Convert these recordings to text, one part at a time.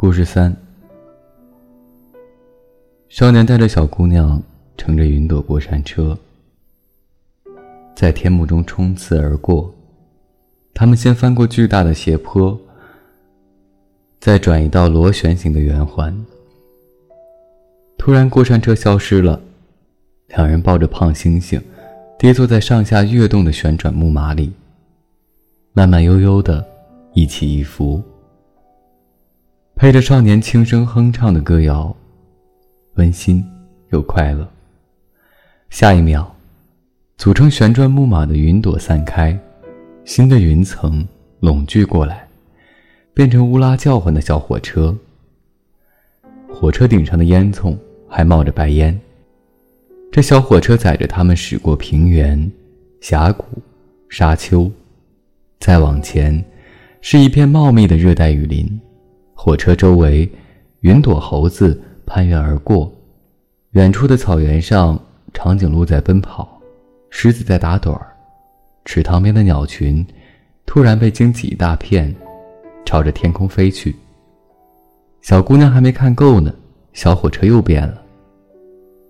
故事三：少年带着小姑娘乘着云朵过山车，在天幕中冲刺而过。他们先翻过巨大的斜坡，再转移到螺旋形的圆环。突然，过山车消失了，两人抱着胖猩猩，跌坐在上下跃动的旋转木马里，慢慢悠悠的，一起一伏。配着少年轻声哼唱的歌谣，温馨又快乐。下一秒，组成旋转木马的云朵散开，新的云层拢聚过来，变成乌拉叫唤的小火车。火车顶上的烟囱还冒着白烟。这小火车载着他们驶过平原、峡谷、沙丘，再往前，是一片茂密的热带雨林。火车周围，云朵猴子攀援而过。远处的草原上，长颈鹿在奔跑，狮子在打盹儿。池塘边的鸟群突然被惊起一大片，朝着天空飞去。小姑娘还没看够呢，小火车又变了，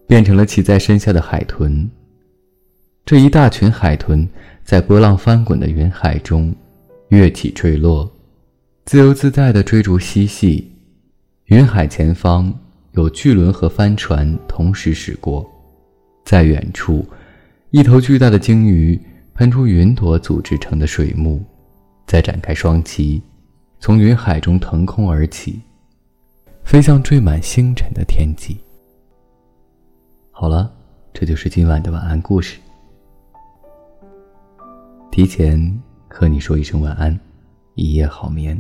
变成了骑在身下的海豚。这一大群海豚在波浪翻滚的云海中跃起坠落。自由自在地追逐嬉戏，云海前方有巨轮和帆船同时驶过，在远处，一头巨大的鲸鱼喷出云朵组织成的水幕，再展开双鳍，从云海中腾空而起，飞向缀满星辰的天际。好了，这就是今晚的晚安故事。提前和你说一声晚安，一夜好眠。